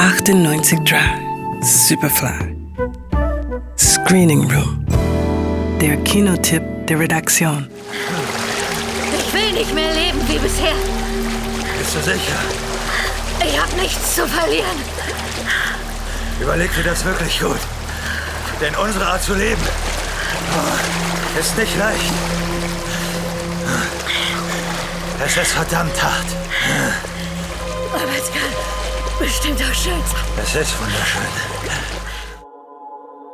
98 Drive, Superfly. Screening Room. Der Kinotipp der Redaktion. Ich will nicht mehr leben wie bisher. Bist du sicher? Ich habe nichts zu verlieren. Überleg dir das wirklich gut. Denn unsere Art zu leben oh, ist nicht leicht. Es ist verdammt hart. Aber es kann bestimmt auch schön sein. Es ist wunderschön.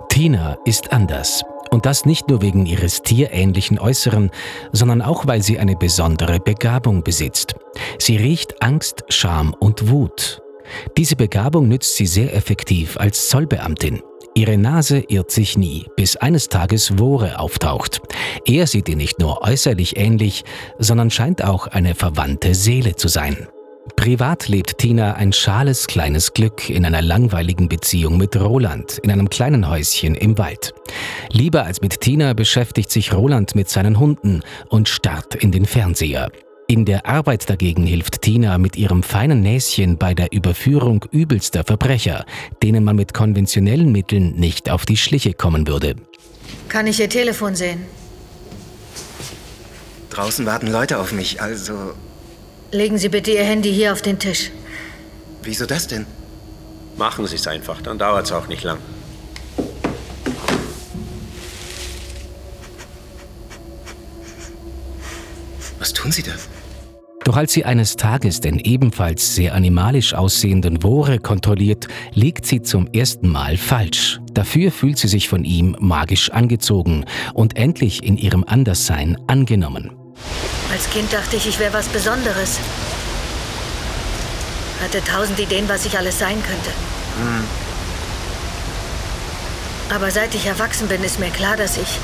Tina ist anders. Und das nicht nur wegen ihres tierähnlichen Äußeren, sondern auch, weil sie eine besondere Begabung besitzt. Sie riecht Angst, Scham und Wut. Diese Begabung nützt sie sehr effektiv als Zollbeamtin. Ihre Nase irrt sich nie, bis eines Tages Wore auftaucht. Er sieht ihr nicht nur äußerlich ähnlich, sondern scheint auch eine verwandte Seele zu sein. Privat lebt Tina ein schales kleines Glück in einer langweiligen Beziehung mit Roland in einem kleinen Häuschen im Wald. Lieber als mit Tina beschäftigt sich Roland mit seinen Hunden und starrt in den Fernseher. In der Arbeit dagegen hilft Tina mit ihrem feinen Näschen bei der Überführung übelster Verbrecher, denen man mit konventionellen Mitteln nicht auf die Schliche kommen würde. Kann ich Ihr Telefon sehen? Draußen warten Leute auf mich, also Legen Sie bitte Ihr Handy hier auf den Tisch. wieso das denn? Machen Sie es einfach, dann dauert es auch nicht lang. Was tun Sie da? Doch als sie eines Tages den ebenfalls sehr animalisch aussehenden Wore kontrolliert, liegt sie zum ersten Mal falsch. Dafür fühlt sie sich von ihm magisch angezogen und endlich in ihrem Anderssein angenommen. Als Kind dachte ich, ich wäre was Besonderes. Hatte tausend Ideen, was ich alles sein könnte. Aber seit ich erwachsen bin, ist mir klar, dass ich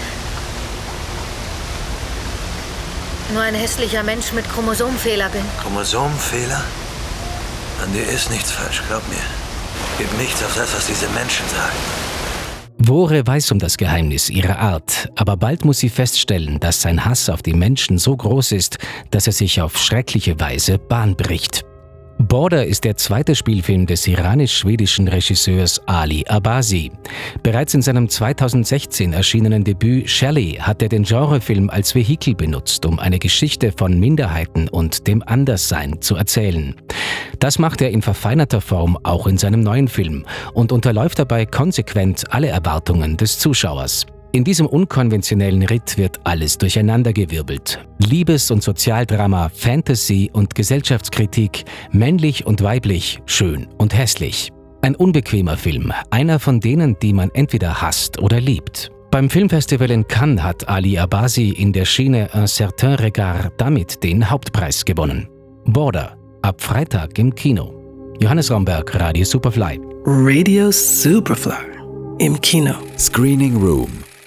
nur ein hässlicher Mensch mit Chromosomfehler bin. Chromosomenfehler? An dir ist nichts falsch, glaub mir. Gib nichts auf das, was diese Menschen sagen. Wore weiß um das Geheimnis ihrer Art, aber bald muss sie feststellen, dass sein Hass auf die Menschen so groß ist, dass er sich auf schreckliche Weise Bahn bricht. Border ist der zweite Spielfilm des iranisch-schwedischen Regisseurs Ali Abasi. Bereits in seinem 2016 erschienenen Debüt Shelley hat er den Genrefilm als Vehikel benutzt, um eine Geschichte von Minderheiten und dem Anderssein zu erzählen. Das macht er in verfeinerter Form auch in seinem neuen Film und unterläuft dabei konsequent alle Erwartungen des Zuschauers. In diesem unkonventionellen Ritt wird alles durcheinandergewirbelt. Liebes- und Sozialdrama, Fantasy und Gesellschaftskritik, männlich und weiblich, schön und hässlich. Ein unbequemer Film, einer von denen, die man entweder hasst oder liebt. Beim Filmfestival in Cannes hat Ali Abasi in der Schiene Un certain regard damit den Hauptpreis gewonnen. Border, ab Freitag im Kino. Johannes Romberg, Radio Superfly. Radio Superfly. Im Kino. Screening Room